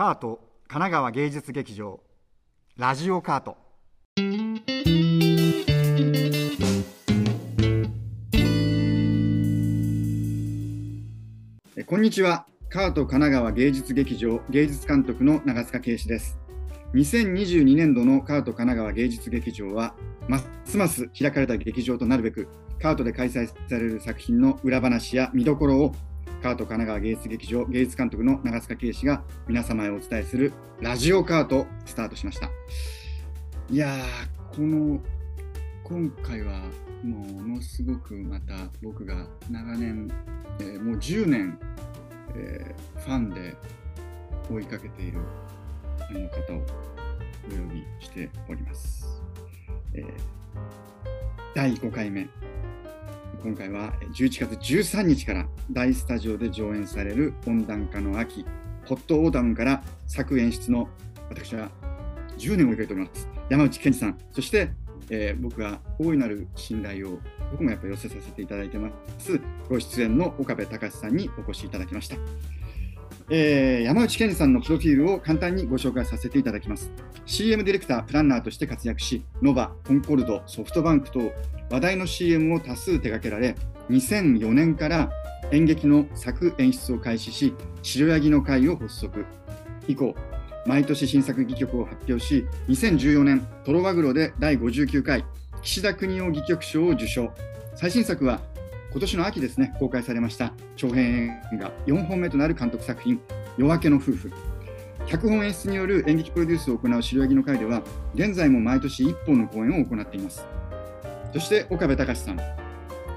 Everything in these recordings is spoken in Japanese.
カート神奈川芸術劇場ラジオカート。えこんにちは。カート神奈川芸術劇場芸術監督の長塚圭史です。2022年度のカート神奈川芸術劇場はますます開かれた劇場となるべくカートで開催される作品の裏話や見どころをカート神奈川芸術劇場芸術監督の長塚圭史が皆様へお伝えするラジオカートスタートしました。いやーこの今回はものすごくまた僕が長年、えーもう10年、えーファンで追いかけているあの方をお呼びしております、えー第5回目。今回は11月13日から大スタジオで上演される温暖化の秋ホットオーダムから作演出の私は10年を迎えております。山内健二さんそして、えー僕が大いなる信頼を僕もやっぱ寄せさせていただいてますご出演の岡部隆さんにお越しいただきました、えー山内健二さんのプロフィールを簡単にご紹介させていただきます。CM ディレクタープランナーとして活躍しノバコンコルドソフトバンクと話題の CM を多数手掛けられ2004年から演劇の作演出を開始し白ヤギの会を発足。以降毎年新作戯曲を発表し2014年トロワグロで第59回岸田邦夫戯曲賞を受賞。最新作は今年の秋ですね公開されました長編映画4本目となる監督作品「夜明けの夫婦」脚本演出による演劇プロデュースを行う白焼きの会では現在も毎年1本の公演を行っています。そして岡部隆さん。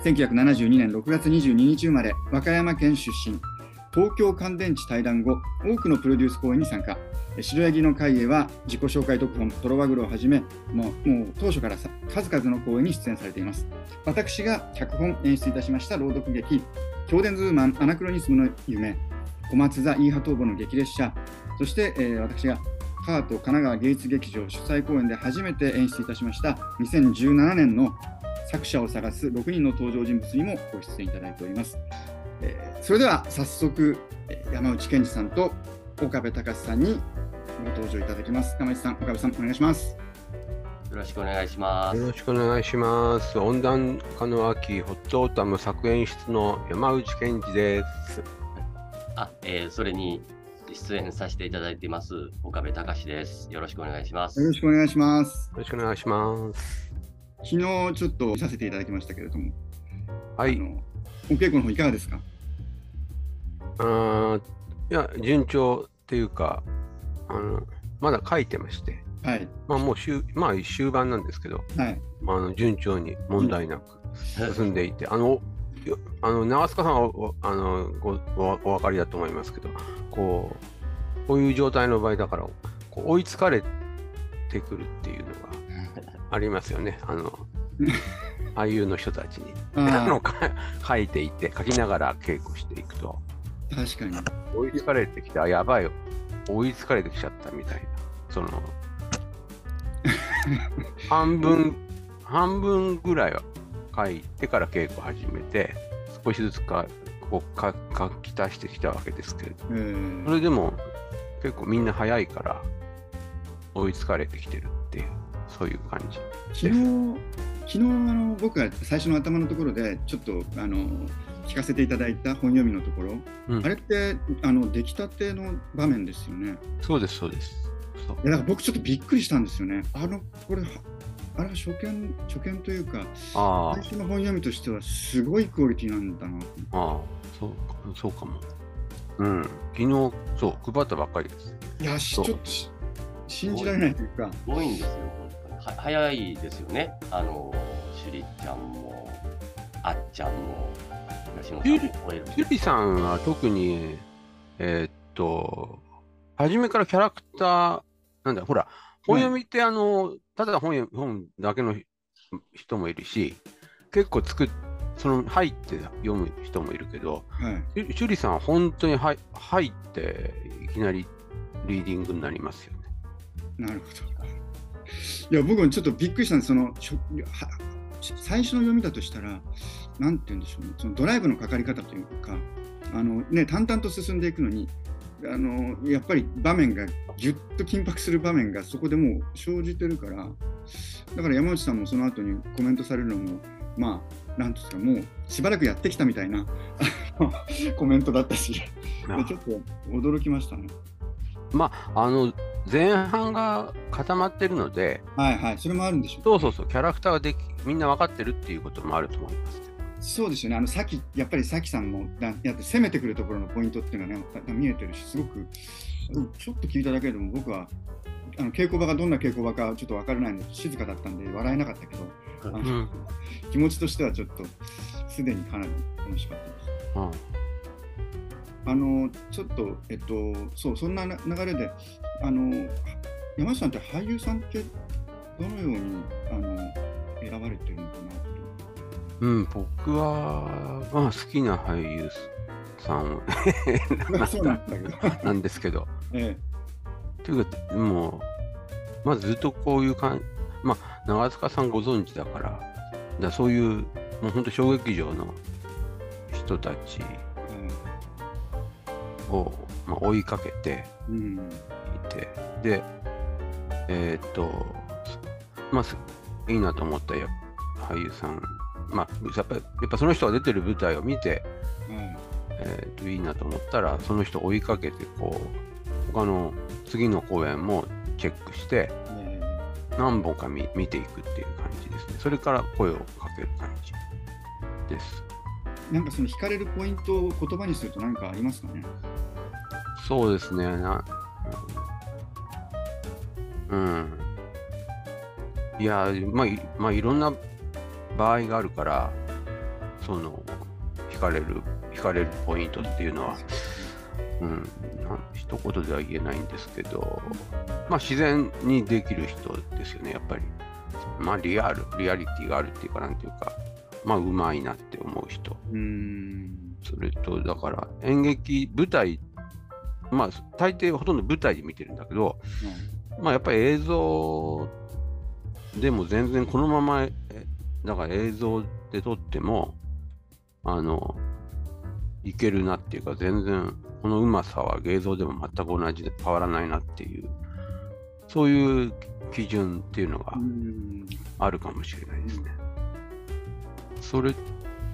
1972年6月22日生まれ和歌山県出身。東京乾電池対談後多くのプロデュース公演に参加白ヤギの会へは自己紹介特本「トロワグロ」をはじめもうもう当初から数々の公演に出演されています私が脚本演出いたしました朗読劇「ヒョーデンズーマンアナクロニスムの夢」小松座イーハトーボの激列車そして、えー私がカート神奈川芸術劇場主催公演で初めて演出いたしました2017年の作者を探す6人の登場人物にもご出演いただいております。えーそれでは早速、えー山内健二さんと岡部隆さんにご登場いただきます。山内さん、岡部さん、お願いします。よろしくお願いします。よろしくお願いします。温暖化の秋、ホットオータム作演出の山内健二です。あ、えーそれに出演させていただいています岡部隆です。よろしくお願いします。よろしくお願いします。よろしくお願いします。昨日ちょっと見させていただきましたけれども、はい。お稽古の方いかがですか？あーいや、順調っていうか、あのまだ書いてまして、はい。まあもう終,、まあ、終盤なんですけど、はい。あの順調に問題なく進んでいて、あの、よあの長塚さんはおあのごおお分かりだと思いますけど、こう、こういう状態の場合だから、こう追いつかれてくるっていうのがありますよね、あの、俳優の人たちに。書いていて、書きながら稽古していくと、あ、確かに。追いつかれてきて、あ、やばいよ、追いつかれてきちゃったみたいな、その、半分、半分ぐらいは書いてから稽古始めて、少しずつかこうか書き足してきたわけですけれど、えーそれでも結構みんな早いから追いつかれてきてるっていう、そういう感じ。昨日、昨日あの僕が最初の頭のところでちょっとあの聞かせていただいた本読みのところ、うんあれってあの出来たての場面ですよね。そうです、そうです。そういやだから僕ちょっとびっくりしたんですよね。あのこれはあれは初見初見というかあ最初の本読みとしてはすごいクオリティなんだなとあ、ああ、そうか、そうかも。うん、昨日、そう、配ったばっかりです。いやしちょっとし信じられないというか。すごいんですよ。は早いですよね。あの、シュリちゃんも、あっちゃんも、吉野さんも超える。ゆりさんは特に、えーっと、初めからキャラクター、なんだ、ほら、本読みって、あの、ただ本読本だけの人もいるし、結構作っ、その入って読む人もいるけど、はいゆゆりさんは本当に入入って、いきなりリーディングになりますよね。なるほど。いや、僕もちょっとびっくりしたんです。そのしょは最初の読みだとしたら、なんて言うんでしょうね、そのドライブのかかり方というか、あのね、淡々と進んでいくのに、あのやっぱり場面がぎゅっと緊迫する場面がそこでもう生じてるからだから山内さんもその後にコメントされるのもまあなんですかもうしばらくやってきたみたいなコメントだったしでちょっと驚きましたね。まああの前半が固まってるので、はいはい、それもあるんでしょう。そうそうそう、キャラクターができみんな分かってるっていうこともあると思います。そうですよね、あのさっき、やっぱりさきさんもやって攻めてくるところのポイントっていうのはね、見えてるし、すごく、ちょっと聞いただけでも、僕はあの稽古場がどんな稽古場かちょっと分からないので、静かだったんで、笑えなかったけど、うん、気持ちとしてはちょっと、すでにかなり楽しかったです。うんあのちょっと、えっと、そうそんな流れであの山下さんって俳優さんってどのようにあの選ばれてるのかなうん、僕は、まあ、好きな俳優さん なんですけど。ええ、というか、もう、まずずっとこういう感じ、まあ、長塚さんご存知だから、だそういう、もう本当、小劇場の人たちを、まあ、追いかけていて、うん、で、えー、っと、まあ、いいなと思った俳優さん、まあ、やっぱやっぱその人が出てる舞台を見て、うん、えー、っといいなと思ったら、その人を追いかけて、こう、他の次の公演もチェックして、何本か見見ていくっていう感じですね。それから声をかける感じです。なんかその惹かれるポイントを言葉にすると何かありますかね？そうですね。なうん。いや、まあ、まあ、いろんな場合があるから、その、惹かれる、惹かれるポイントっていうのは、うん、一言では言えないんですけど、まあ、自然にできる人ですよね、やっぱり。まあ、リアル、リアリティがあるっていうか、なんていうか、まあ、うまいなって思う人。うんそれと、だから、演劇、舞台まあ、大抵ほとんど舞台で見てるんだけど、うん、まあ、やっぱり映像でも全然このまま、だから映像で撮っても、あの、いけるなっていうか、全然、このうまさは映像でも全く同じで変わらないなっていう、そういう基準っていうのがあるかもしれないですね。それ、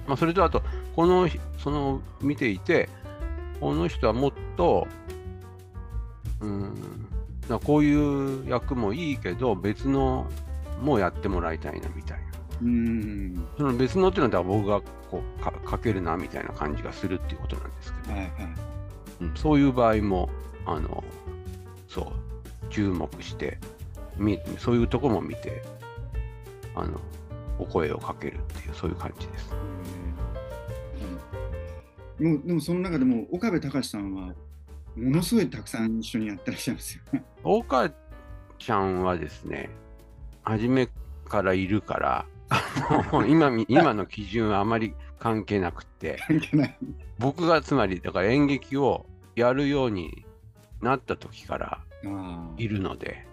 まあ、それとあと、この、その、見ていて、この人はもっと、うん、だこういう役もいいけど、別のもやってもらいたいなみたいな。うんその別のっていうのは僕がこうかかけるなみたいな感じがするっていうことなんですけど、はいはいうん、そういう場合もあのそう注目してみそういうとこも見てあのお声をかけるっていうそういう感じです。もうでもその中でも岡部隆さんはものすごいたくさん一緒にやってらっしゃいますよね。岡ちゃんはですね、初めからいるから、今今の基準はあまり関係なくて、僕がつまりだから演劇をやるようになった時からいるので、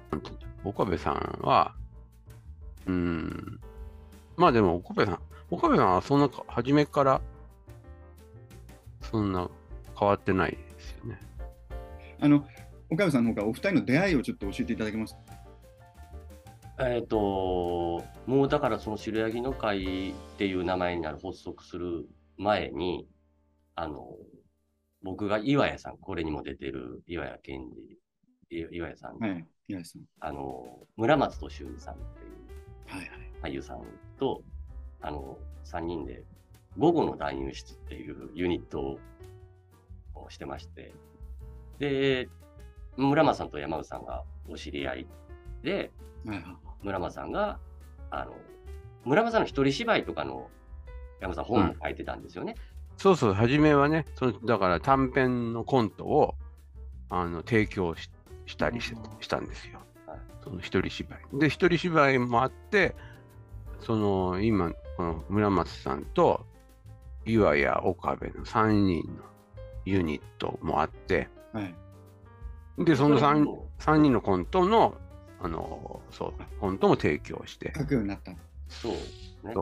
岡部さんは、うん、まあでも岡部さん、岡部さんはそんな初めからそんな変わってないですよね。あの岡山さんの方からお二人の出会いをちょっと教えていただけます？か。えっ、と、もうだからその白ヤギの会っていう名前になる発足する前に、あの、僕が岩屋さん、これにも出てる岩屋健二、岩屋さん、はい、岩屋さんあの、村松俊美さんっていう俳優さんと、あの、3人で午後の男優室っていうユニットをしてまして、で、村間さんと山内さんがお知り合いで、村間さんが、あの、村間さんの一人芝居とかの山さん本も書いてたんですよね。うん、そうそう、初めはね、そのだから短編のコントをあの提供ししたりししたんですよ。はい、その一人芝居。で、一人芝居もあって、その今、この村松さんと岩や岡部の3人のユニットもあって、はい、で、その 3, 3人のコントの、あの、そう、コントも提供して。書くようになったそうね。そ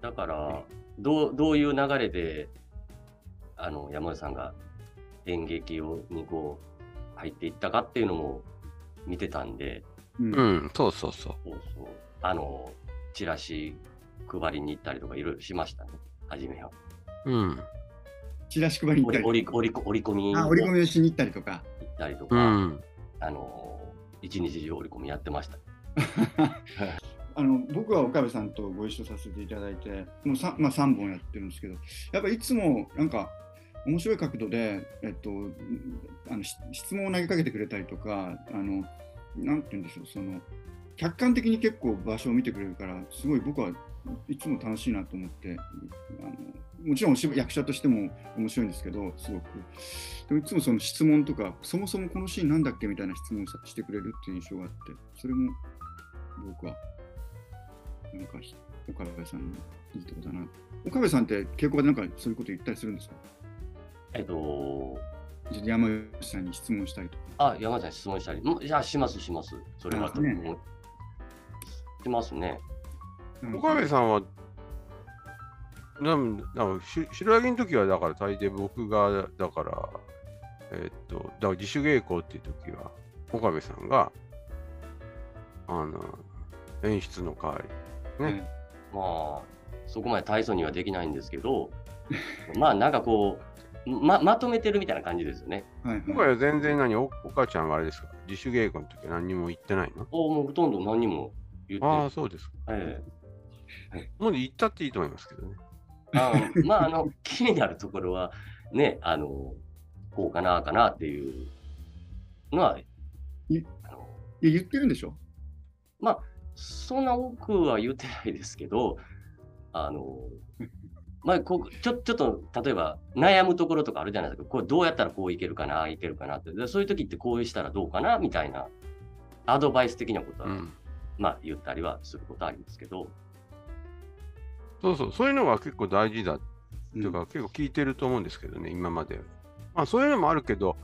う。だから、どうどういう流れで、あの、山田さんが演劇をにこう入っていったかっていうのも見てたんで、うん。うん、そうそうそう。そうそう。あのチラシ配りに行ったりとかいろいろしましたね、初めは。うん。チラシ配りに行ったり折り折り折り込みあ折り込みをしに行ったりとか。行ったりとうか、ん。あの一日中折り込みやってました。あの僕は岡部さんとご一緒させていただいて、もう 3,、まあ、3本やってるんですけど、やっぱいつもなんか面白い角度で、えっと、あのし質問を投げかけてくれたりとか、あのなんて言うんでしょう、その客観的に結構場所を見てくれるから、すごい僕はいつも楽しいなと思って、あのもちろんお芝居役者としても面白いんですけど、すごく。でもいつもその質問とか、そもそもこのシーンなんだっけみたいな質問をさしてくれるっていう印象があって、それも僕は、なんかひ岡部さんのいいとこだな。岡部さんって稽古場でなんかそういうこと言ったりするんですか？えっと、山吉さんに質問したりとか。あ、山田さん質問したり、んじゃあしますします。それはあねしますね。岡部さんは、なんなんかし白柳の時はだから大抵僕がだからえっとだから自主稽古っていう時は岡部さんがあの演出の代わり。ね、まあ、そこまで大層にはできないんですけど、まあなんかこう、ままとめてるみたいな感じですよね。はいはい。今回は全然何？おお母ちゃんがあれですか？自主稽古の時は何にも言ってないの？おもうほとんど何にも言ってああそうですか。えもう言ったっていいと思いますけどね。えあまあ、あの、気になるところは、ね、あの、こうかな、かなっていうのは、いあのいや言ってるんでしょ？まあ、そんな多くは言ってないですけど、あの、まあ、こうちょちょっと例えば悩むところとかあるじゃないですか、これどうやったらこういけるかな、いけるかなって、でそういう時ってこうしたらどうかなみたいなアドバイス的なことは、うん。まあ言ったりはすることはありますけど、そうそうそういうのが結構大事だっていうか、うん結構聞いてると思うんですけどね、今まで。まあ、そういうのもあるけど、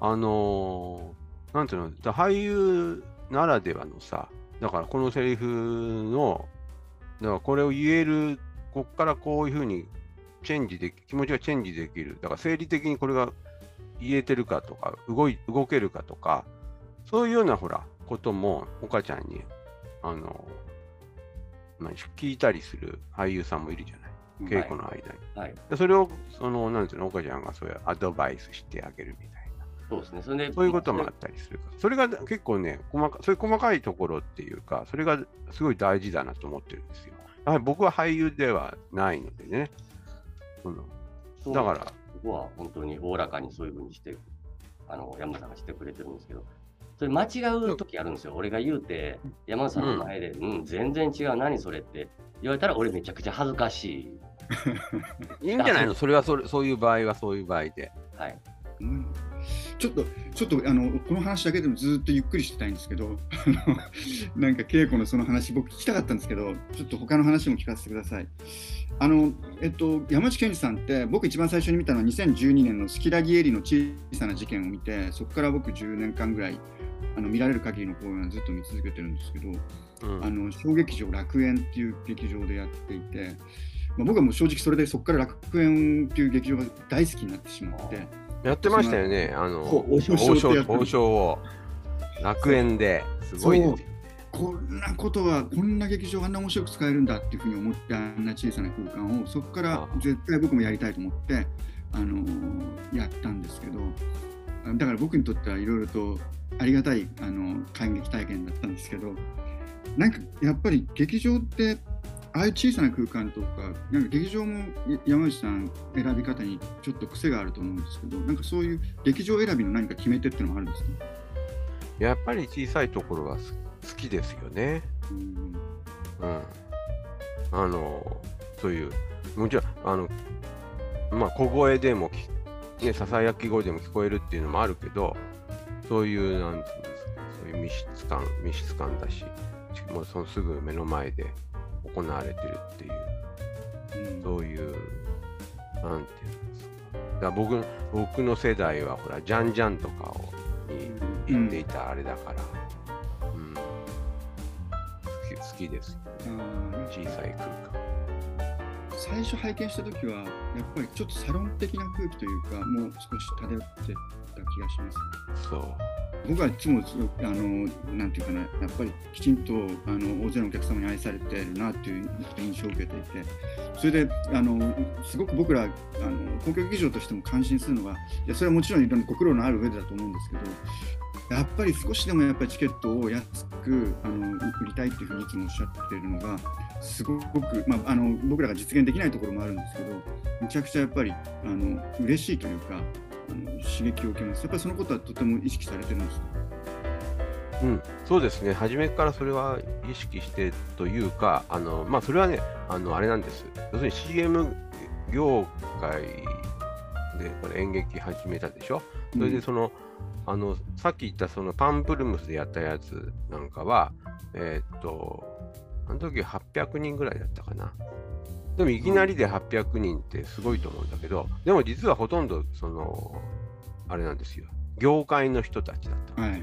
あのーなんていうの、だ俳優ならではのさ、だからこのセリフの、だからこれを言える、こっからこういうふうにチェンジでき、気持ちがチェンジできる。だから生理的にこれが言えてるかとか、動い動けるかとか、そういうようなほら、ことも、岡ちゃんに、あのまあ聞いたりする俳優さんもいるじゃない。稽古の間に。はい、でそれを、その、なんていうの、岡ちゃんがそういうアドバイスしてあげるみたいな。そうですね。それで、そういうこともあったりする。それが結構ね、細かそういう細かいところっていうか、それがすごい大事だなと思ってるんですよ。やはり僕は俳優ではないのでね。うだから、ここは本当におおらかにそういうふうにして、あの山田さんがしてくれてるんですけど、それ間違う時あるんですよ。俺が言うて、山田さんの前で、うん、全然違う、何それって言われたら、俺めちゃくちゃ恥ずかしい。いいんじゃないの？それはそれ、そういう場合はそういう場合で。はい。うんちょっと、ちょっとあのこの話だけでもずっとゆっくりしてたいんですけど、あのなんか稽古のその話、僕聞きたかったんですけど、ちょっと他の話も聞かせてください。あのえっと、山内健二さんって、僕一番最初に見たのは2012年のスキラギエリの小さな事件を見て、そこから僕10年間ぐらい、あの見られる限りの公演をずっと見続けてるんですけど、うんあの小劇場楽園っていう劇場でやっていて、まあ、僕はもう正直それでそこから楽園っていう劇場が大好きになってしまって、やってましたよね。あの、王王将王将を楽園ですごいですよ。こんなことはこんな劇場あんな面白く使えるんだっていうふうに思ってあんな小さな空間をそこから絶対僕もやりたいと思って、あのーやったんですけどあだから僕にとってはいろいろとありがたいあの感激体験だったんですけどなんかやっぱり劇場ってああいう小さな空間とかなんか劇場もや山内さん選び方にちょっと癖があると思うんですけどなんかそういう劇場選びの何か決め手っていうのもあるんですか、やっぱり小さいところはす好きですよね。うんうん。あの、そういう、もちろん、あの、まあ、小声でもき、ね、ささやき声でも聞こえるっていうのもあるけど、そういう、なんていうんですか、そういう密室感、密室感だし、しもうそのすぐ目の前で行われてるっていう、うんそういう、なんていうんですか。だ僕僕の世代は、ほら、ジャンジャンとかをに行っていたあれだから、うん、好き好きですよ。あー小さい空間。最初拝見した時はやっぱりちょっとサロン的な空気というかもう少し漂ってた気がします、そう。僕はいつもあのなんていうかなやっぱりきちんとあの大勢のお客様に愛されてるなっていう印象を受けていてそれであのすごく僕らあの公共劇場としても感心するのがいやそれはもちろんいろんなご苦労のある上でだと思うんですけどやっぱり少しでもやっぱりチケットを安くあの売りたいっていうふうにいつもおっしゃっているのがすごく、まあ、あの僕らが実現できないところもあるんですけどめちゃくちゃやっぱりあの嬉しいというかあの刺激を受けます。やっぱりそのことはとても意識されてるんですか？うん、そうですね、初めからそれは意識してというか、あのまあ、それはね、あのあれなんです、要するに CM 業界でこれ演劇始めたでしょ、それでその、あのさっき言ったそのパンプルムスでやったやつなんかは、えーっと、あの時800人ぐらいだったかな。でもいきなりで800人ってすごいと思うんだけど、でも実はほとんど、その、あれなんですよ、業界の人たちだった。はい。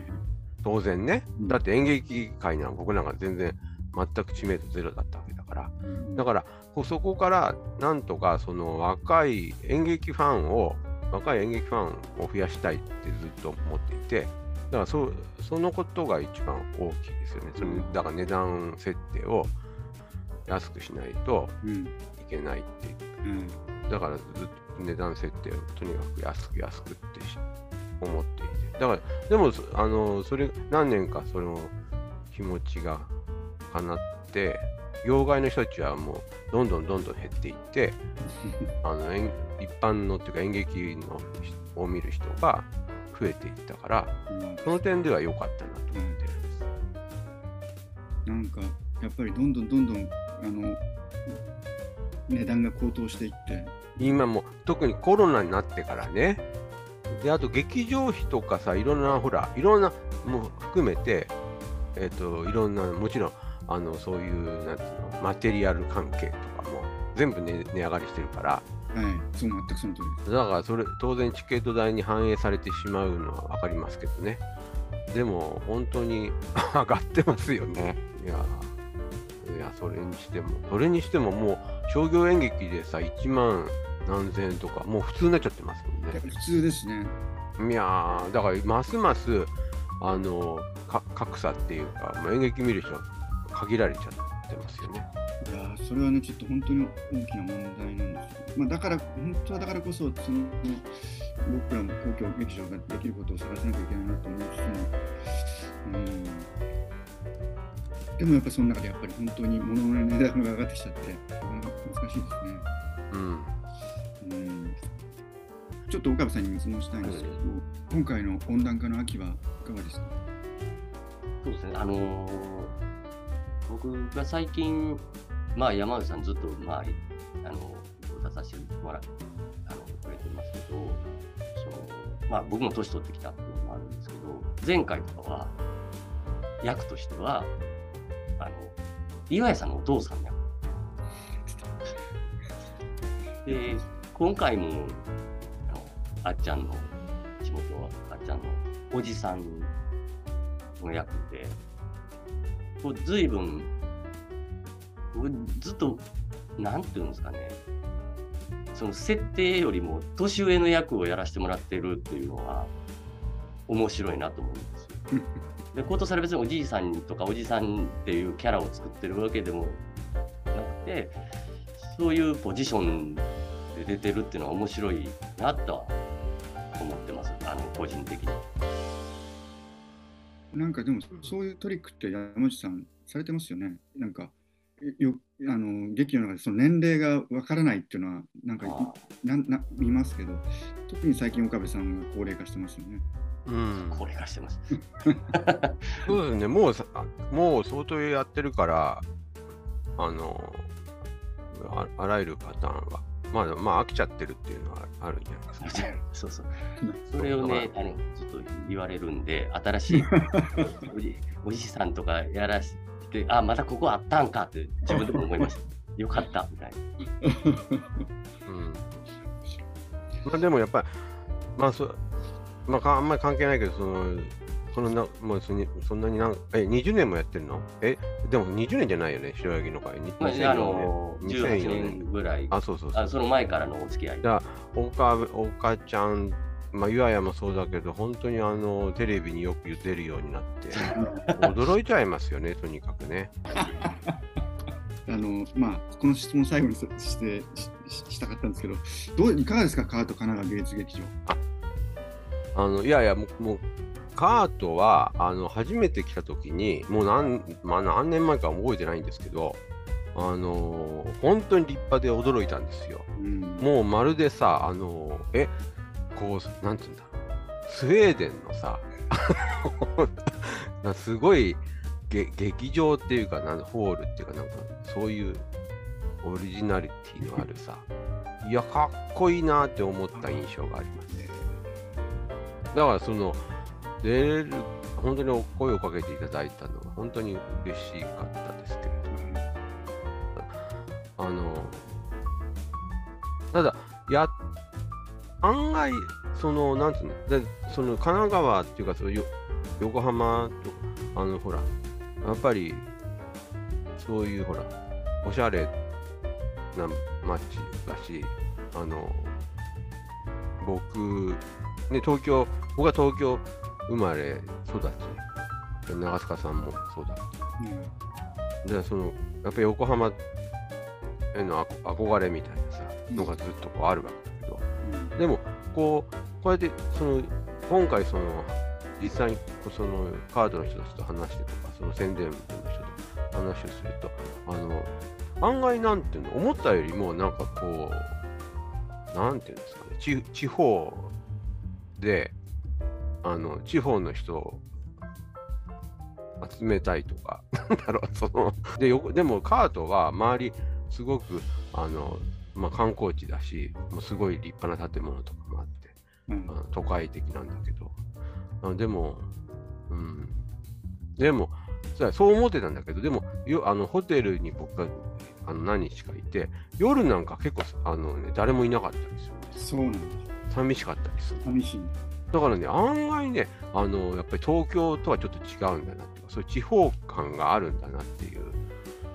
当然ね、うん。だって演劇界なんか僕なんか全然全く知名度ゼロだったわけだから、だからそこからなんとかその若い演劇ファンを、若い演劇ファンを増やしたいってずっと思っていて、だからそそのことが一番大きいですよね。それだから値段設定を安くしないとうんいけないっていううんだからずっと値段設定をとにかく安く安くってし思っていて。だから、でも、そあの、それ、何年かその気持ちが叶って、業界の人たちはもうどんどんどんどん減っていって、あの演一般のっていうか演劇の人を見る人が増えていったから、うん。その点では良かったなと思ってるんです。なんかやっぱりどんどんどんどんあの値段が高騰していって、今も特にコロナになってからね、であと劇場費とかさ、いろんな、ほら、いろんなもう含めて、えっ、と、いろんな、もちろん、あのそういう、なんていうの、マテリアル関係とかも全部、ね、値上がりしてるから、はい、そう全くその通りです。だからそれ、当然チケット代に反映されてしまうのは分かりますけどね。でも、本当に上がってますよね。いやー、いや、それにしても、それにしてももう、商業演劇でさ、1万何千円とか、もう普通になっちゃってますもんね。普通ですね。いやー、だから、ますます、あの、か格差っていうか、もう演劇見る人は限られちゃってますよね。いやーそれはね、ちょっと本当に大きな問題なんですよ。まあ、だから、本当はだからこそ、その僕らも公共劇場ができることを探さなきゃいけないなと思いつつも、うん、でもやっぱその中でやっぱり本当に物の値段が上がってきちゃって、なかなか難しいですね。うん。うんちょっと岡部さんに質問したいんですけど、今回の温暖化の秋はいかがですか？そうですね、あのー僕が最近、まあ、山内さんずっと、まあ、あの出させてもらってあのくれてますけど、そのまあ、僕も年取ってきたっていうのもあるんですけど、前回とかは、役としては、あの岩井さんのお父さんの役。で、今回も、あのあっちゃんの、地元はあっちゃんのおじさんの役で、こう随分、僕ずっと、なんていうんですかね、その設定よりも年上の役をやらせてもらってるっていうのは、面白いなと思うんですよ。で、ことされ別におじいさんとかおじさんっていうキャラを作ってるわけでもなくて、そういうポジションで出てるっていうのは面白いなとは思ってます、あの個人的に。なんかでもそういうトリックって山内さんされてますよね。なんかよあの劇の中でその年齢がわからないっていうのはなんかあなな見ますけど特に最近岡部さんが高齢化してますよね。うんこれがしてます。そうですね、もうさ、もう相当やってるから、あの、ああらゆるパターンは、まあ、まあ、飽きちゃってるっていうのはあるんじゃないですか、ね。そうそう。それをね、あのずっと言われるんで、新しい おじおじさんとかやらして、あ、またここあったんかって自分でも思いました。よかったみたいな。うん。まあ、でもやっぱり、まあそ、まあ、かあんまり関係ないけど、その、そんな、まあ、そんなそんなになんえ、20年もやってるの？え、でも20年じゃないよね、白柳の会。にまあ、2004あの年18年ぐらい、あ、そうそうそう。あその前からのお付き合いじ。ゃあ、岡岡ちゃん、まあ、岩屋もそうだけど、本当にあのテレビによく出るようになって、驚いちゃいますよね、とにかくね。あのまあ、この質問最後にさしてしししたかったんですけど、どういかがですか、カート神奈川芸術劇場。あのいやいや、もう、もうカートはあの初めて来た時に、もう何,、まあ、何年前か覚えてないんですけど、あの本当に立派で驚いたんですよ。うんもうまるでさ、あのえ、こう、なんていうんだ？ろう、スウェーデンのさ、なすごいげ劇場っていうかなん、ホールっていうか、なんかそういうオリジナリティのあるさ、いや、かっこいいなって思った印象があります。だから、その、出る、本当に声をかけていただいたのは、本当に嬉しかったですけれども。あの、ただ、や、案外、その、なんつうの、でその神奈川っていうか、そのよ横浜とか、あの、ほら、やっぱり、そういう、ほら、おしゃれな街だし、あの、僕、ね、東京、僕は東京生まれ育ち、長塚さんもそうだでそのやっぱり横浜への憧れみたいなさのがずっとこうあるわけだけど、うん。でもこうこうやってその今回その実際にそのカードの人たちと話してとかその宣伝部の人と話をするとあの案外なんていうの思ったよりもなんかこうなんていうんですかね地地方であの地方の人を集めたいとか なんだろうそのでよでもカートは周りすごくあの、まあ、観光地だしもうすごい立派な建物とかもあってうん。都会的なんだけど。あでも、うん、でもそうそう思ってたんだけどでもよあのホテルに僕があの何日かいて夜なんか結構あの、ね、誰もいなかったんですそうなん。寂しかったりする。寂しい。だからね案外ねあのやっぱり東京とはちょっと違うんだなっていうかそういう地方感があるんだなっていう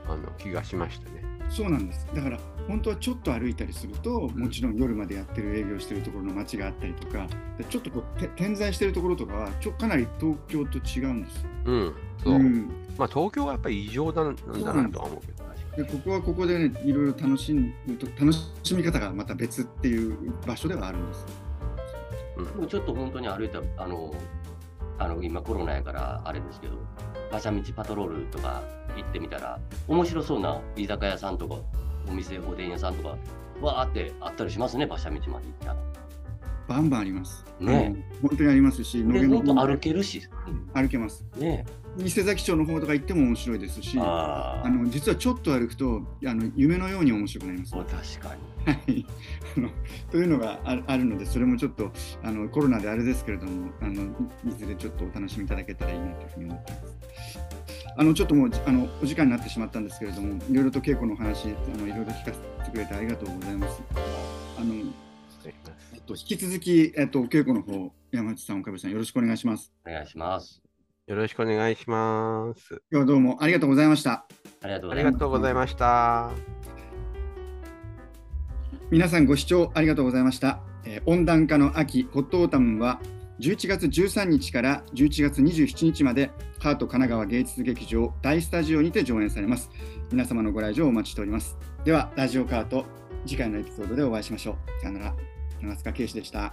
あの気がしましたね。そうなんです。だから本当はちょっと歩いたりすると、もちろん夜までやってる営業してるところの街があったりとか、でちょっとこうて点在してるところとかはちょかなり東京と違うんですよ。うん、そう。んまあ東京はやっぱり異常だなんだなとは思うけど。でここはここでね、いろいろ楽しむと楽しみ方がまた別っていう場所ではあるんです。うんでもちょっと本当に歩いた、あの、あの今コロナやからあれですけど、馬車道パトロールとか行ってみたら、面白そうな居酒屋さんとか、お店、おでん屋さんとか、わーってあったりしますね、馬車道まで行ったら。バンバンあります。ねうん本当にありますし、で、野毛の歩けるし、歩けます。ね伊勢崎町の方とか行っても面白いですし、ああの実はちょっと歩くとあの夢のように面白くなります。確かに。い、あのというのがあるあるので、それもちょっとあのコロナであれですけれどもあの、いずれちょっとお楽しみいただけたらいいなというふうに思っています。あのちょっともうじあのお時間になってしまったんですけれども、いろいろと稽古のお話、あのいろいろ聞かせてくれてありがとうございます。あのえっと、引き続き、えっと、お稽古の方、山内さん、岡部さん、よろしくお願いします。お願いします。よろしくお願いします。今日はどうもありがとうございました。ありがとうあございます。りがとうございました。皆さんご視聴ありがとうございました。えー温暖化の秋、ホットオータムは11月13日から11月27日までハート神奈川芸術劇場大スタジオにて上演されます。皆様のご来場をお待ちしております。では、ラジオカート、次回のエピソードでお会いしましょう。さよなら。長塚圭史でした。